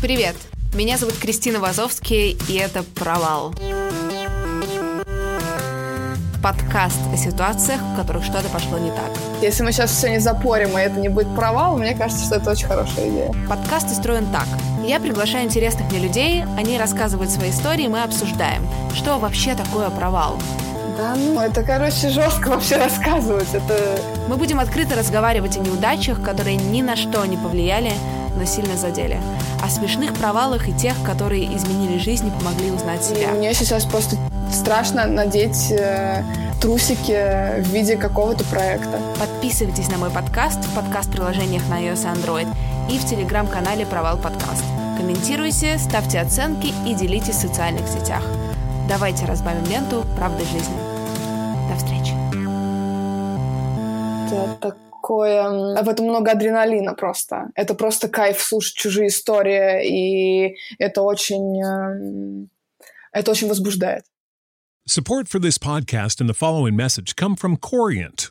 Привет! Меня зовут Кристина Вазовский, и это «Провал». Подкаст о ситуациях, в которых что-то пошло не так. Если мы сейчас все не запорим, и это не будет провал, мне кажется, что это очень хорошая идея. Подкаст устроен так. Я приглашаю интересных мне людей, они рассказывают свои истории, мы обсуждаем, что вообще такое провал. Да, ну, это, короче, жестко вообще рассказывать. Это... Мы будем открыто разговаривать о неудачах, которые ни на что не повлияли, но сильно задели. Смешных провалах и тех, которые изменили жизнь и помогли узнать себя. И мне сейчас просто страшно надеть э, трусики в виде какого-то проекта. Подписывайтесь на мой подкаст в подкаст-приложениях на iOS и Android и в телеграм-канале «Провал подкаст». Комментируйте, ставьте оценки и делитесь в социальных сетях. Давайте разбавим ленту правды жизни. До встречи. Это такое... В этом много адреналина просто. Это просто кайф слушать чужие истории, и это очень... э, Это очень возбуждает. Support for this podcast and the following message come from Corient.